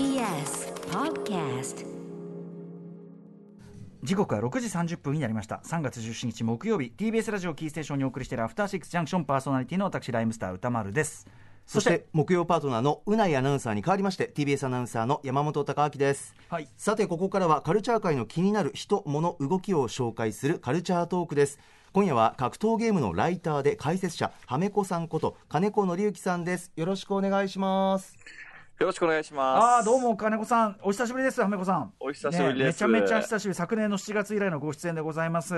TBS Podcast. 時刻は6時30分になりました。3月17日木曜日 TBS ラジオキーステーションにお送りしているアフターシックスジャンクションパーソナリティの私ライムスター歌丸です。そして木曜パートナーのうないアナウンサーに代わりまして TBS アナウンサーの山本貴明です、はい。さてここからはカルチャー界の気になる人物動きを紹介するカルチャートークです。今夜は格闘ゲームのライターで解説者はめこさんこと金子紀之さんです。よろしくお願いしますよろしくお願いします。ああどうも金子さん。お久しぶりですはめこさん。お久しぶりです。ねめちゃめちゃ久しぶり。昨年の7月以来のご出演でございます。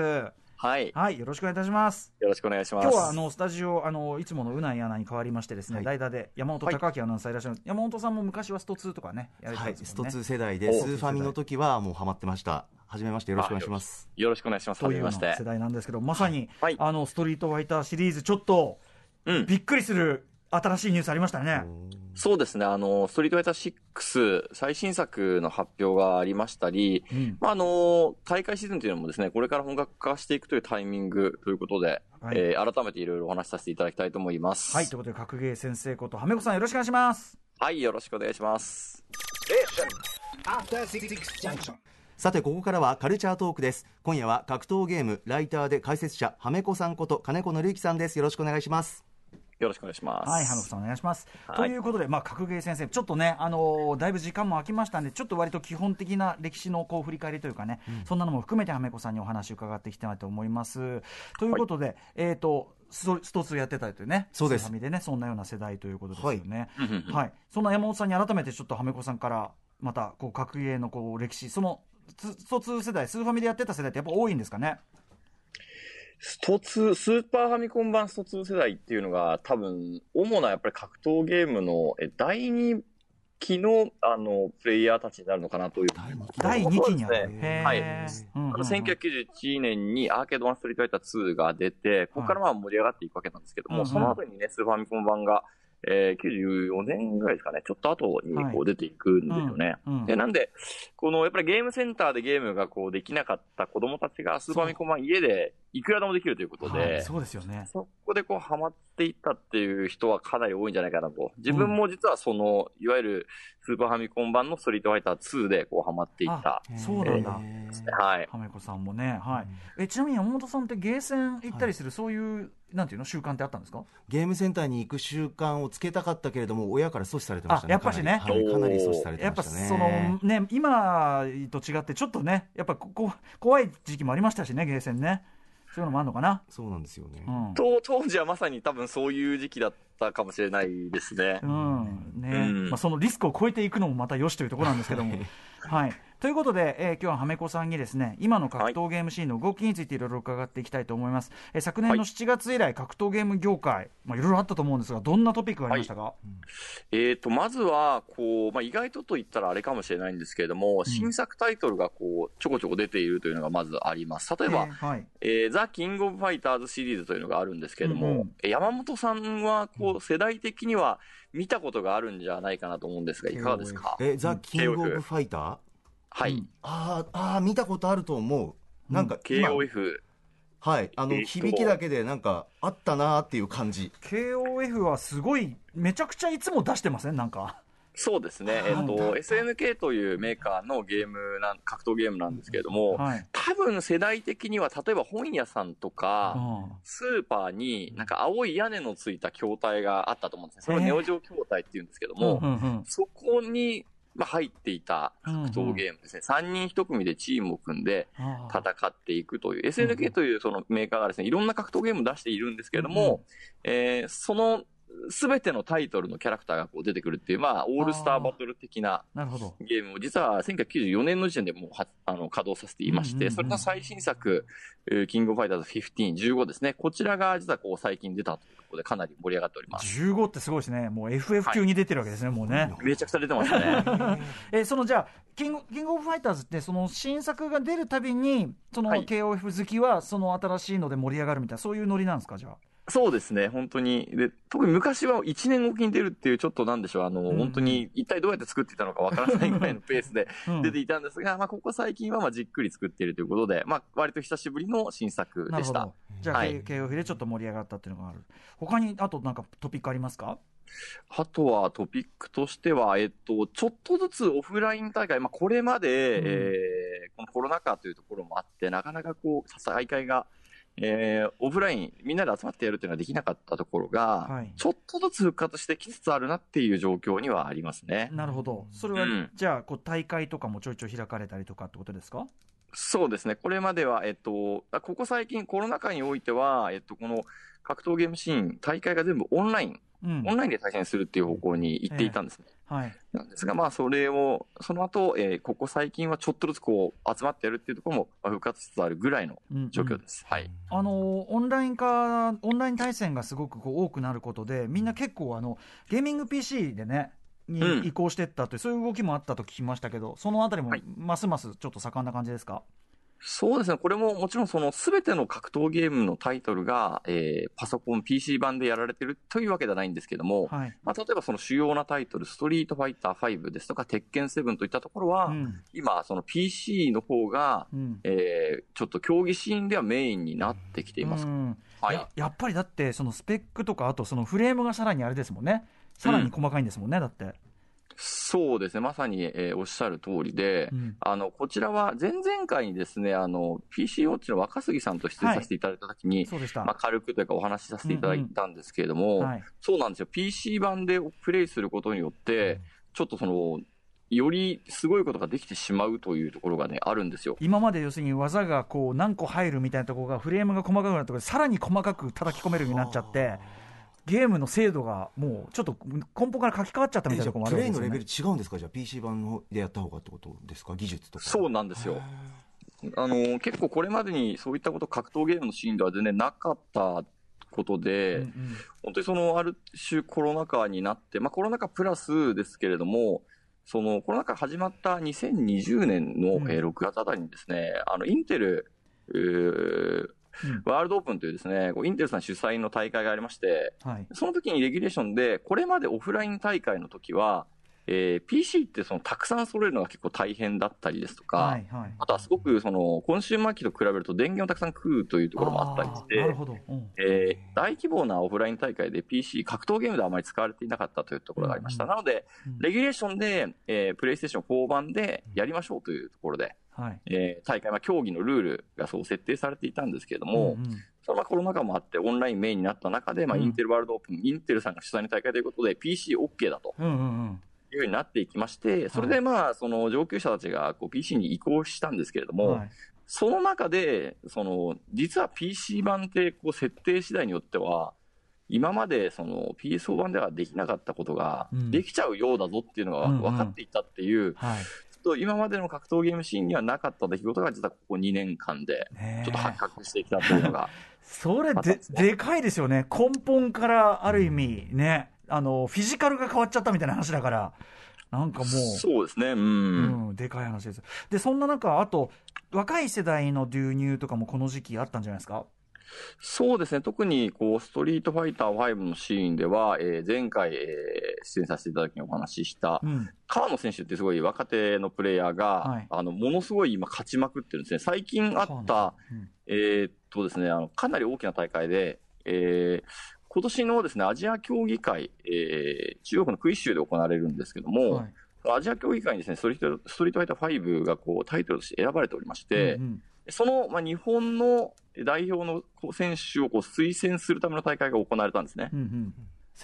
はい。はいよろしくお願いいたします。よろしくお願いします。今日はあのスタジオあのいつものうないアナに代わりましてですね、代打で山本貴明アナウンサーいらっしゃる、山本さんも昔はスト2とかねやられてたはいストんで。すもんね、2世代でおスーファミの時はもうハマってました。はじめましてよろしくお願いします。よろしくお願いします。はというような世。代なんですけどまさに、はい。あのストリートファイターシリーズちょっとうん。びっくりする新しいニュースありましたね。そうですね。あの、ストリートファイター6最新作の発表がありましたり、うんまあ、あの、大会シーズンというのもですね、これから本格化していくというタイミングということで、はいえー改めていろいろお話しさせていただきたいと思います。はいということで格ゲー先生ことはめこさんよろしくお願いします。はい、よろしくお願いします。さてここからはカルチャートークです今夜は格闘ゲームライターで解説者はめこさんこと金子紀之さんですよろしくお願いしますよろしくお願いします。はい、はめこさんお願いします。はいということで、まあ、格ゲー先生、ちょっとね、あのーだいぶ時間も空きましたんで、ちょっと割と基本的な歴史のこう振り返りというかね、そんなのも含めてはめこさんにお話伺っていきたいと思います。ということで、えっ、と、ストスト2やってたというね、そうですスーファミでね、そんなような世代ということですよね。うんうんうんはい、そんな山本さんに改めてちょっとはめこさんから、またこう格ゲーのこう歴史、そのススト2世代、スーファミでやってた世代ってやっぱ多いんですかね？スト2、スーパーファミコン版スト2世代っていうのが多分、主なやっぱり格闘ゲームのえ第2期のあのプレイヤーたちになるのかなという。第2期にある。そうですね。はい。うんうんうん。あの1991年にアーケードワンストリートファイター2が出て、ここからまあ盛り上がっていくわけなんですけども、うんうん。その後にね、スーパーファミコン版が、えー、94年ぐらいですかね、ちょっと後にこう出ていくんですよね。うんうん。でなんで、このやっぱりゲームセンターでゲームがこうできなかった子供たちがスーパーファミコン版家でいくらでもできるということで、はいそうですよね。そこでこうハマっていったっていう人はかなり多いんじゃないかなと。自分も実はその、いわゆるスーパーファミコン版のストリートファイター2でこうハマっていった。あそうなんだ。えーはい。はめこさんもね、はい。えちなみに山本さんってゲーセン行ったりする、そういうなんていうの？習慣ってあったんですか？ゲームセンターに行く習慣をつけたかったけれども親から阻止されてましたねあやっぱしねかなり,はい、かなり阻止されてやっぱましたねそのね今と違ってちょっとねやっぱここ怖い時期もありましたしねゲーセンねそういうのもあるのかな？そうなんですよね、うん。と当時はまさに多分そういう時期だったかもしれないですねう。んねうんまあ、そのリスクを超えていくのもまたよしというところなんですけども。はい、ということで、えー今日ははめこさんにですね今の格闘ゲームシーンの動きについていろいろ伺っていきたいと思います、えー昨年の7月以来、格闘ゲーム業界、まあ、いろいろあったと思うんですがどんなトピックがありましたか、えーと、まずは、こう、まあ、意外とと言ったらあれかもしれないんですけれども、新作タイトルがこう、ちょこちょこ出ているというのがまずあります。例えば、えーはい、えーザ・キング・オブ・ファイターズシリーズというのがあるんですけれども、うんうん。え山本さんは、こう、世代的には見たことがあるんじゃないかなと思うんですが、いかがですか？えザ・キング・オブ・ファイター？はい。うん。あーあー見たことあると思う。なんか今、KOF。はい。あの響きだけでなんかあったなーっていう感じ。KOF はすごいめちゃくちゃいつも出してません？なんか。そうですね。えっ、と、SNK というメーカーのゲームなん、格闘ゲームなんですけれども、はい、多分世代的には、例えば本屋さんとか、うん。スーパーになんか青い屋根のついた筐体があったと思うんですね。それをネオジオ筐体っていうんですけども、そこに、まあ、入っていた格闘ゲームですね。3人1組でチームを組んで戦っていくという、SNK というそのメーカーがですね、いろんな格闘ゲームを出しているんですけれども、えーそのすべてのタイトルのキャラクターがこう出てくるっていう、まあ、オールスターバトル的なゲームを実は1994年の時点でもうはあの稼働させていまして、それの最新作、えーキングオブファイターズ15、15ですね。こちらが実はこう最近出たというところでかなり盛り上がっております。15ってすごいですね。もう FF 級に出てるわけですね、もうね。めちゃくちゃ出てますね。えーそのじゃあキングキングオブファイターズってその新作が出るたびにそのはい。KOF 好きはその新しいので盛り上がるみたいなそういうノリなんですかじゃあ？そうですね、本当に。で、特に昔は1年おきに出るっていう、ちょっとなんでしょう、あの、ん本当に一体どうやって作っていたのかわからないぐらいのペースで うん。出ていたんですが、まあ、ここ最近はまあじっくり作っているということで、まあ、割と久しぶりの新作でした。なるほど。じゃあ、はい。でちょっと盛り上がったっていうのがある。他にあとなんかトピックありますか？あとはトピックとしては、えっと、ちょっとずつオフライン大会、まあ、これまで、うん。えーこのコロナ禍というところもあって、なかなかこう、大会が、えーオフライン、みんなで集まってやるっていうのはできなかったところが、はいちょっとずつ復活してきつつあるなっていう状況にはありますね。なるほど。それは、うんじゃあ、こう、大会とかもちょいちょい開かれたりとかってことですか？そうですね。これまでは、えっと、あここ最近コロナ禍においては、えっと、この格闘ゲームシーン、大会が全部オンライン、うん。オンラインで対戦するっていう方向に行っていたんですね。はい。なんですが、まあ、それを、その後、えーここ最近はちょっとずつこう、集まってやるっていうところも、まあ復活しつつあるぐらいのうん状況です。はい。あのオンライン化、オンライン対戦がすごくこう多くなることで、みんな結構あの、ゲーミング PC でね、にうん移行していったという、そういう動きもあったと聞きましたけど、そのあたりもはいますますちょっと盛んな感じですか？そうですね。これももちろんその全ての格闘ゲームのタイトルが、えーパソコン、PC 版でやられてるというわけではないんですけども、はい。まあ、例えばその主要なタイトル、ストリートファイター5ですとか、鉄拳7といったところは、うん。今、その PC の方が、うん。えーちょっと競技シーンではメインになってきています。うんはいや。やっぱりだって、そのスペックとか、あとそのフレームがさらにあれですもんね、さらに細かいんですもんね、だって。そうですね。まさに、えーおっしゃる通りで、うんあの、こちらは前々回にですね、あの、PC ウォッチの若杉さんと出演させていただいたときに、そうでした。まあ、軽くというかお話しさせていただいたんですけれども、はい。そうなんですよ。PC 版でプレイすることによって、ちょっとその、よりすごいことができてしまうというところがね、あるんですよ。今まで要するに技がこう何個入るみたいなところがフレームが細かくなったところでさらに細かく叩き込めるようになっちゃってゲームの精度がもうちょっと根本から書き換わっちゃったみえじゃたいなところもああプレイのレベるわけですよねル違うんですか？じゃあ PC 版のでやった方がってことですか？技術とか。そうなんですよ。あの、結構これまでにそういったこと格闘ゲームのシーンでは全然なかったことで、うんうん。本当にそのある種コロナ禍になって、まあコロナ禍プラスですけれども、そのコロナ禍始まった2020年の、うん。えー6月あたりにですね、あの、インテル、えーうん。ワールドオープンというですね、インテルさん主催の大会がありまして、はい。その時にレギュレーションで、これまでオフライン大会の時は、えー PC ってそのたくさん揃えるのが結構大変だったりですとか、はいはいあとはすごくそのコンシューマー機と比べると電源をたくさん食うというところもあったりして、なるほど、うん。えー大規模なオフライン大会で PC、格闘ゲームではあまり使われていなかったというところがありました。うん。なのでうん、レギュレーションで、えープレイステーション4版でやりましょうというところで、はい。えー大会、まあ、競技のルールがそう設定されていたんですけれども、うんうん。そのまあコロナ禍もあってオンラインメインになった中で、まあ、うん。インテルワールドオープン、インテルさんが主催の大会ということで PCOK だと。うんうんうんいうふうになっていきまして、それでまあ、その上級者たちがこう PC に移行したんですけれども、はい。その中で、その、実は PC 版って、こう、設定次第によっては、今まで、その、PSO 版ではできなかったことがうん、できちゃうようだぞっていうのが分かっていたっていう、はい。ちょっと今までの格闘ゲームシーンにはなかった出来事が、実はここ2年間で、ちょっと発覚してきたというのが、それででかいですよね。根本からある意味ねあのフィジカルが変わっちゃったみたいな話だからなんかもうそうですね、うん。うん、でかい話です。で、そんな中、あと、若い世代の流入とかもこの時期あったんじゃないですか？そうですね、特に、こう、ストリートファイター5のシーンでは、えー前回、えー出演させていただきにお話ししたう、ん。川野選手ってすごい若手のプレイヤーが、はいあの、ものすごい今勝ちまくってるんですね。最近あった、うんえーっとですね、あの、かなり大きな大会で、えー今年のですね、アジア競技会、えー中国のクイッシュで行われるんですけども、はい。アジア競技会にですね、ストリート、ストリートファイター5がこう、タイトルとして選ばれておりまして、うんその、まあ、日本の代表の選手をこう推薦するための大会が行われたんですね。うんうん。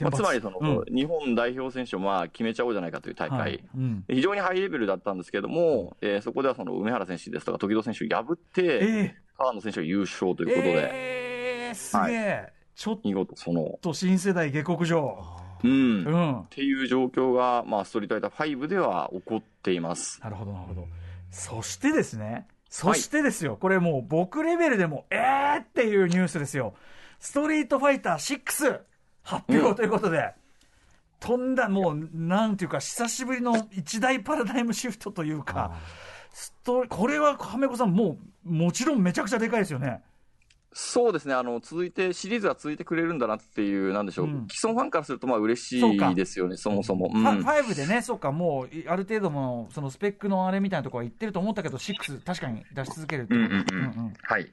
まあ、つまりその、うん。日本代表選手をまあ決めちゃおうじゃないかという大会、はい。うん。非常にハイレベルだったんですけれども、えーそこではその梅原選手ですとか、時戸選手を破って、え川野選手が優勝とー、いうことで、えー、すげえ、ちょっ見事その、と新世代下克上。うん、っうん。ていう状況が、まあ、ストリートファイター5では起こっています。なるほど、なるほど。そしてですね、そしてですよ、これもう僕レベルでも、えーっていうニュースですよ。ストリートファイター6発表ということで、とんだもう、なんていうか、久しぶりの一大パラダイムシフトというか、ストこれは亀子さん、もう、もちろんめちゃくちゃでかいですよね。そうですね、あの、続いて、シリーズが続いてくれるんだなっていう、なんでしょう、うん。既存ファンからすると、まあ、嬉しいですよね、そもそも。うん。ファ5でね、そうか、もういある程度のそのスペックのあれみたいなところは言ってると思ったけど、6、確かに出し続けるっはい。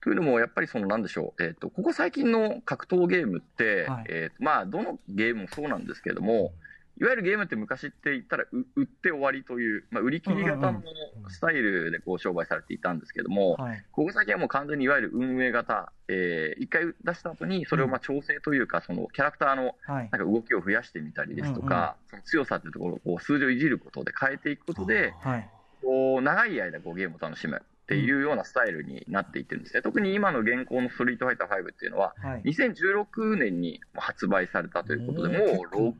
というのも、やっぱりその、なんでしょう、えっ、と、ここ最近の格闘ゲームって、はい。えーまあ、どのゲームもそうなんですけれども、いわゆるゲームって昔って言ったら、う売って終わりという、まあ、売り切り型のスタイルでこう商売されていたんですけども、はい。ここ最近はもう完全にいわゆる運営型、えー一回出した後に、それをまあ調整というか、そのキャラクターのはい。なんか動きを増やしてみたりですとか、その強さっていうところをこう数字をいじることで変えていくことで、はい。こう長い間こうゲームを楽しむっていうようなスタイルになっていってるんですね。特に今の現行のストリートファイター5っていうのは、はい。2016年に発売されたということで、もう6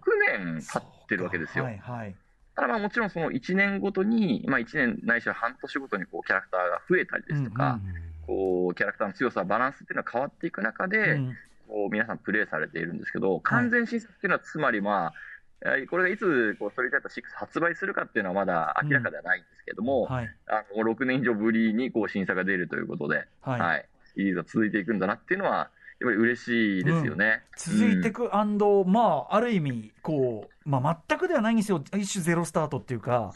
年経ってるわけですよ。はいはい。ただまあもちろんその1年ごとに、まあ1年ないしは半年ごとにこうキャラクターが増えたりですとか、こうキャラクターの強さ、バランスっていうのは変わっていく中で、うん。こう皆さんプレイされているんですけど、完全新作っていうのはつまりまあ、えーこれがいつこうストリートファイター6発売するかっていうのはまだ明らかではないんですけども、はい。あの6年以上ぶりにこう新作が出るということで、はい。はい、シリーズが続いていくんだなっていうのは、やっぱり嬉しいですよね。続いていく、まあ、ある意味、こう、まあ、全くではないんですよ、一種ゼロスタートっていうか、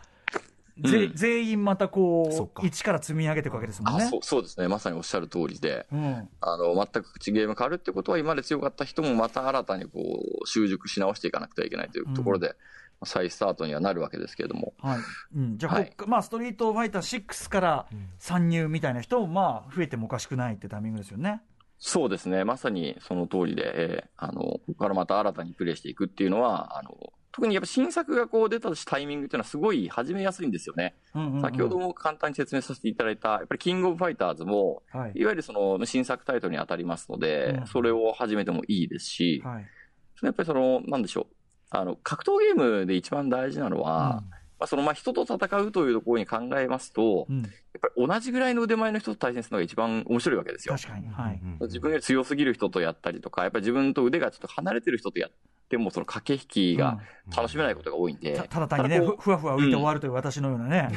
ぜうん。全員またこう、一から積み上げていくわけですもんね。あそうそうですね、まさにおっしゃる通りで、うん。あの全く口ゲーム変わるってことは、今まで強かった人もまた新たにこう習熟し直していかなくてはいけないというところで、再スタートにはなるわけですけれども。はい。うん、じゃあ、はい。まあ、ストリートファイター6から参入みたいな人も、まあ、増えてもおかしくないってタイミングですよね。そうですね、まさにその通りで、えーあのここからまた新たにプレイしていくっていうのは、あの特にやっぱ新作がこう出たタイミングっていうのは、すごい始めやすいんですよね。うんうんうん。先ほども簡単に説明させていただいた、やっぱりキングオブファイターズも、はい。いわゆるその新作タイトルに当たりますので、うん。それを始めてもいいですし、はい。やっぱりその、なんでしょう、あの格闘ゲームで一番大事なのは、まあ、そのまあ人と戦うというところに考えますと、うん。うんやっぱり同じぐらいの腕前の人と対戦するのが一番面白いわけですよ。確かに、はい。自分より強すぎる人とやったりとか、やっぱり自分と腕がちょっと離れてる人とやっても、その駆け引きが楽しめないことが多いんで。たただ単にね、ふふわふわ浮いて終わるという私のようなね、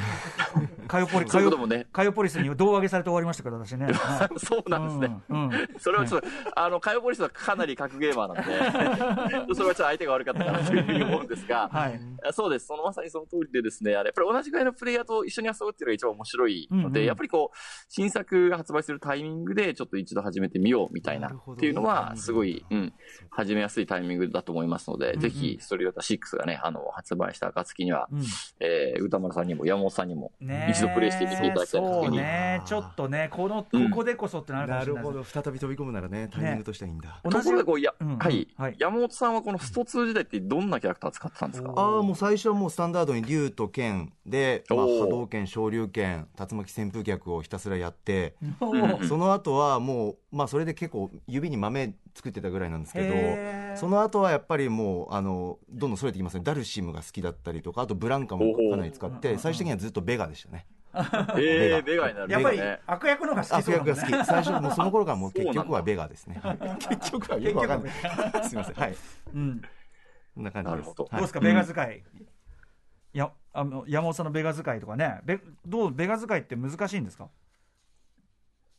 カヨポリそうカヨポリスに胴上げされて終わりましたから、私ね。は いそうなんですね。うん。うん。それはちょっと、あの、カヨポリスはかなり格ゲーマーなんで、それはちょっと相手が悪かったかなというふうに思うんですが、はい。そうです。そのまさにその通りでですね、あれ、やっぱり同じぐらいのプレイヤーと一緒に遊ぶっていうのが一番面白いので、うんうん。やっぱりこう、新作が発売するタイミングでちょっと一度始めてみようみたいなっていうのは、すごい、うん、始めやすいタイミングだと思いますので、うんぜひ、ストリートファイター6がね、あの、発売した暁には、うん。えー、歌丸さんにも山本さんにも、一度プレイしてみていただきたいなというふそううに。ね、ちょっとね、この、こうん。こでこそってなるかもなるほしれないです。ど。再び飛び込むならねタイミングとしてはいいんだ、同じところでこう、や、うん。うん。はい、はい山本さんはこのスト2時代ってどんなキャラクター使ってたんですか？ああもう最初はもうスタンダードに竜と剣で、まあ、波動拳昇竜拳竜巻旋風脚をひたすらやって、その後はもうまあそれで結構指に豆作ってたぐらいなんですけどその後はやっぱりもうあのどんどんそれていきますねダルシムが好きだったりとかあとブランカもかなり使って最終的にはずっとベガでしたね。えー、ベガ。になる。やっぱりね。悪役の方が好あきね。悪役が好き。最初もうその頃からもう 結局はベガですね。結局はよくわかんない。すみません。はい。うん。こんな感じです。ど。はい。どうですか、ベガ使い。いや、あの山本さんのベガ使いとかね、ベどうベガ使いって難しいんですか？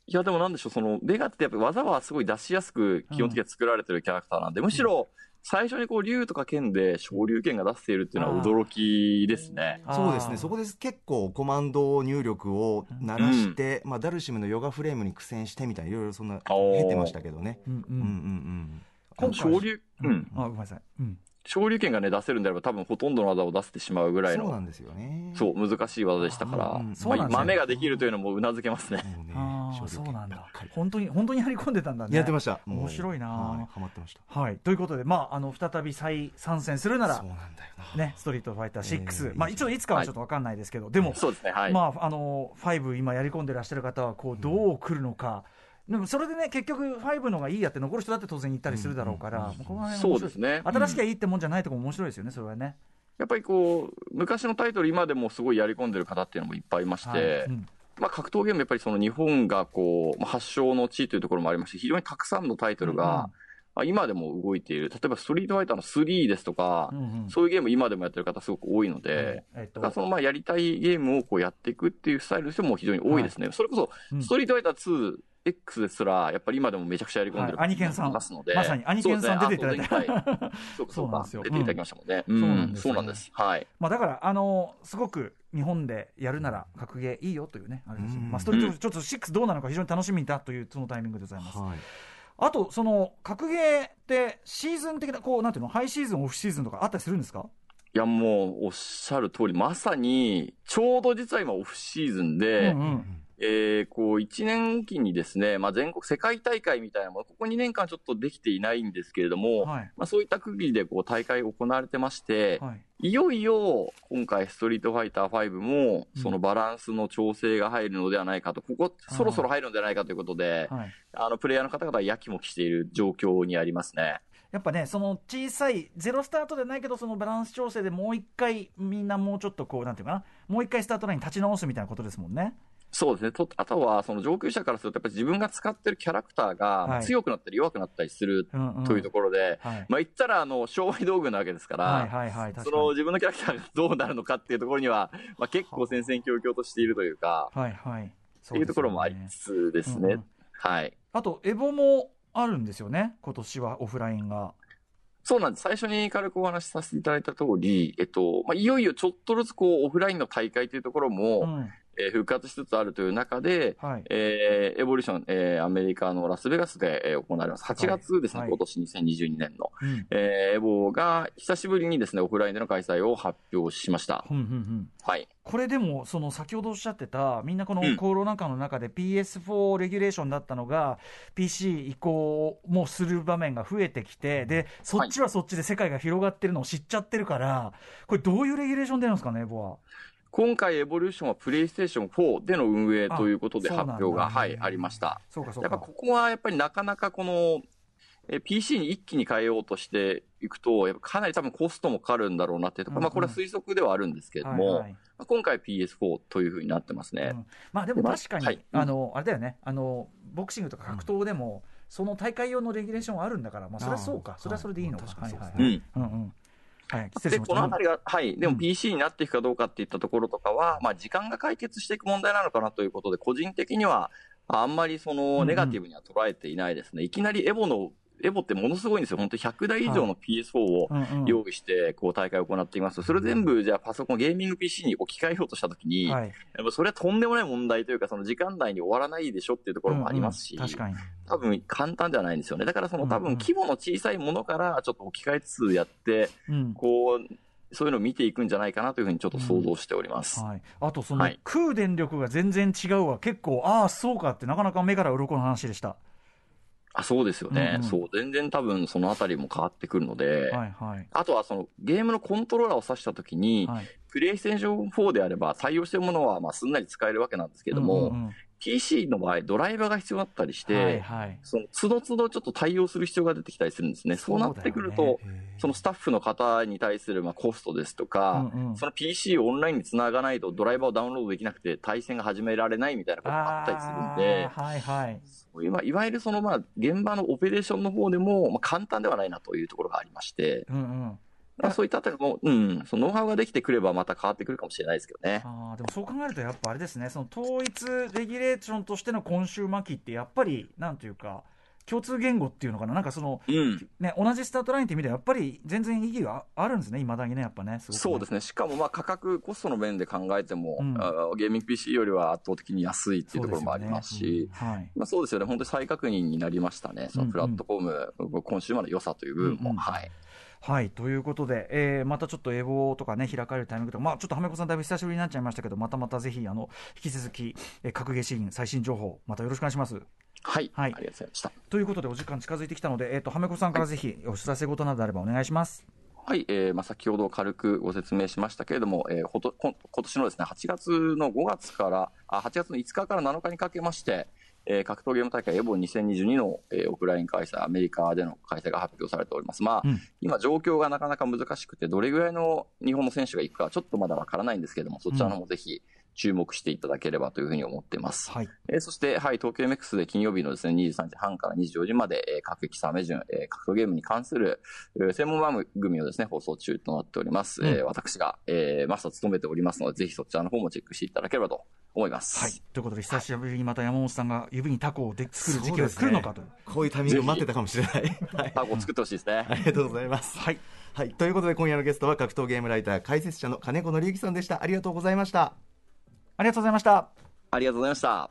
いや、でもなんでしょう、その、ベガってやっぱ技はすごい出しやすく、基本的には作られてるキャラクターなんで、むしろ、最初にこう、竜とか剣で昇竜拳が出しているっていうのは驚きですね。そうですね、そこで結構コマンド入力を鳴らして、まあ、ダルシムのヨガフレームに苦戦してみたいな、いろいろそんな、経てましたけどね。うんううんうんん今回昇竜、うん。あ、ごめんなさい。うん。昇竜拳がね、出せるんであれば、多分ほとんどの技を出してしまうぐうん。らいの、そうなんですよね。そう、難しい技でしたから、うんうんそうなんですねまあ豆ができるというのもうなずけますね。ねああ、そうなんだ。本当に、本当に張り込んでたんだね。やってました。面白いなはいハマってました。はい、ということで、まあ、あの再び再参戦するならそう、なんだよな。ね、ストリートファイター6、えーまあ、一応いつかはちょっと分かんないですけど、でも、そうですね、はい。まあ、あの5、今やり込んでらっしゃる方はこうどう来るのか、でもそれでね、結局、5のがいいやって残る人だって当然言ったりするだろうから、そうですね。新しきゃいいってもんじゃないとこも面白いですよね、それはね。やっぱりこう、昔のタイトル、今でもすごいやり込んでる方っていうのもいっぱいいまして、はいうんまあ、格闘ゲーム、やっぱりその日本がこう、まあ、発祥の地というところもありますし、非常にたくさんのタイトルが、うんまあ、今でも動いている、例えばストリートファイターの3ですとか、うんうん。そういうゲーム、今でもやってる方、すごく多いので、えっと。そのまあやりたいゲームをこうやっていくっていうスタイルとしても非常に多いですね。それこそ、うん。ストリートファイター2、X ですら、やっぱり今でもめちゃくちゃやり込んでるはいアニケンさん。いますので。まさにアニケンさん出ていただいてですねあ そうなんですよ。出ていただきましたもんね。うん。そうなんうん、ですよね。そうなんです。はい。まあ、だから、あのすごく日本でやるなら格ゲーいいよというね、あれですまあ、ストリート、ちょっと6どうなのか非常に楽しみだというそのタイミングでございます。はい。あと、その格ゲーってシーズン的な、こう、なんていうの、ハイシーズン、オフシーズンとかあったりするんですか？いや、もう、おっしゃる通り、まさに、ちょうど実は今オフシーズンで、うんうんえーこう、一年おきにですね、まあ、全国、世界大会みたいなもの、ここ2年間ちょっとできていないんですけれども、はい。まあ、そういった区切りでこう大会が行われてまして、はい。いよいよ今回、ストリートファイター5もうん、そのバランスの調整が入るのではないかと、ここ、そろそろ入るのではないかということで、はい、あのプレイヤーの方々はやきもきしている状況にありますね。やっぱね、その小さい、ゼロスタートでないけど、そのバランス調整でもう一回、みんなもうちょっとこう、なんていうかな、もう一回スタートラインに立ち直すみたいなことですもんね。そうですね。とあとは、その上級者からすると、やっぱり自分が使ってるキャラクターが、強くなったり弱くなったりするというところで、はい、まあ言ったら、あの、商売道具なわけですから、はいはいはい。その自分のキャラクターがどうなるのかっていうところには、まあ、結構戦々恐々としているというか、はいはい。っていうところもありつつですね。うんうんはい。あと、エボもあるんですよね、今年はオフラインが。そうなんです。最初に軽くお話しさせていただいた通り、えっと、まあ、いよいよちょっとずつこう、オフラインの大会というところも、うんえー復活しつつあるという中で、はい。えーエボリューション、えーアメリカのラスベガスで、えー行われます。8月ですね、はい今年2022年の。うんえーエボが久しぶりにですね、オフラインでの開催を発表しました。うんうんうんはい。これでも、その先ほどおっしゃってた、みんなこのうんコロナ禍の中で PS4 レギュレーションだったのが、PC 移行もする場面が増えてきて、で、そっちはそっちで世界が広がってるのを知っちゃってるから、これ、どういうレギュレーション出るんですかね、エボは。今回エボリューションはプレイステーション4での運営ということで発表が、はい、ありました。そうか、そうか。やっぱここはやっぱりなかなかこの、えー PC に一気に変えようとしていくと、やっぱかなり多分コストもかかるんだろうなっていうところ、うんうん。まあこれは推測ではあるんですけれども、はいはい。まあ今回 PS4 というふうになってますね。うん。まあでも確かに、はい。あのあれだよね。あのボクシングとか格闘でも、その大会用のレギュレーションはあるんだからまあそれはそうか。それはそれでいいのか。はいうですね。はいうんうんはいで、このあたりが、はい。でもうん PC になっていくかどうかっていったところとかは、まあ時間が解決していく問題なのかなということで、個人的には、あんまりそうんうんのネガティブには捉えていないですね。いきなりエボの、エボってものすごいんですよ。本当に100台以上の PS4 をうんうん。用意して、こう大会を行っています。と。それ全部、じゃあパソコン、ゲーミング PC に置き換えようとしたときに、はい。やっぱそれはとんでもない問題というか、その時間内に終わらないでしょっていうところもありますし、うんうん。確かに。多分簡単ではないんですよね。だからその多うんうん。分規模の小さいものからちょっと置き換えつつやって、うん。こう、そういうのを見ていくんじゃないかなというふうにちょっと想像しております。はい、あとその、はい。食う電力が全然違うわ結構ああそうかってなかなか目から鱗の話でしたあ、そうですよね。うんうん。そう、全然多分そのあたりも変わってくるので、はいはい。あとはそのゲームのコントローラーを指したときに、はい。プレイステーション4であれば対応しているものはまあすんなり使えるわけなんですけれども、うんうんうん PC の場合ドライバーが必要だったりして、はいはい。その都度都度ちょっと対応する必要が出てきたりするんですね。そうなってくると、そのスタッフの方に対するまあコストですとか、うんうん。その PC をオンラインにつながないとドライバーをダウンロードできなくて対戦が始められないみたいなことがあったりするんではいはい。いわいわゆるそのまあ現場のオペレーションの方でもまあ簡単ではないなというところがありまして、うんうんまあ、そういったあたりも、うん、そのノウハウができてくればまた変わってくるかもしれないですけどね。あーでもそう考えるとやっぱあれですね。その統一レギュレーションとしての今週末期ってやっぱりなんていうか共通言語っていうのかな？なんかそのうん。ね同じスタートラインって意味ではやっぱり全然意義がああるんですねいまだにねやっぱねねそうですね。しかもまあ価格、コストの面で考えても、うんゲーミング PC よりは圧倒的に安いっていうところもありますし、ねうんはいまあそうですよね。本当に再確認になりましたね。そのプラットフォーム、今週まで良さという部分も。うんうんはい。はいということで、えーまたちょっとエボとかね開かれるタイミングとか、まあ、ちょっとはめこさん、だいぶ久しぶりになっちゃいましたけど、またまたぜひあの引き続き、えー格ゲーシーン最新情報、またよろしくお願いします。はい。はいありがとうございました。ということで、お時間近づいてきたので、えー、とはめこさんからぜひお知らせ事などあればお願いします。はい、えーまあ、先ほど軽くご説明しましたけれども、えーことこん今年のですね、8月の5月から、あ、8月の5日から7日にかけまして、えー格闘ゲーム大会エボ2022の、えーオフライン開催、アメリカでの開催が発表されております。まあ、うん今状況がなかなか難しくて、どれぐらいの日本の選手が行くかちょっとまだわからないんですけれども、そちらの方もぜひ注目していただければというふうに思っています。はい。えー、そして、はい、東京 MX で金曜日のですね、23時半から24時まで、えー、各駅サメ順、えー、格闘ゲームに関する、えー、専門番組をですね、放送中となっております。え、うん、私が、えー、マスター務めておりますので、ぜひそちらの方もチェックしていただければと思います。はい。ということで、久しぶりにまた山本さんが指にタコをで作る時期が来るのかと、ね、こういうタイミングを待ってたかもしれない。はい、タコを作ってほしいですね。ありがとうございます。はい。はい、ということで今夜のゲストは格闘ゲームライター解説者の金子紀之さんでしたありがとうございましたありがとうございました。ありがとうございました。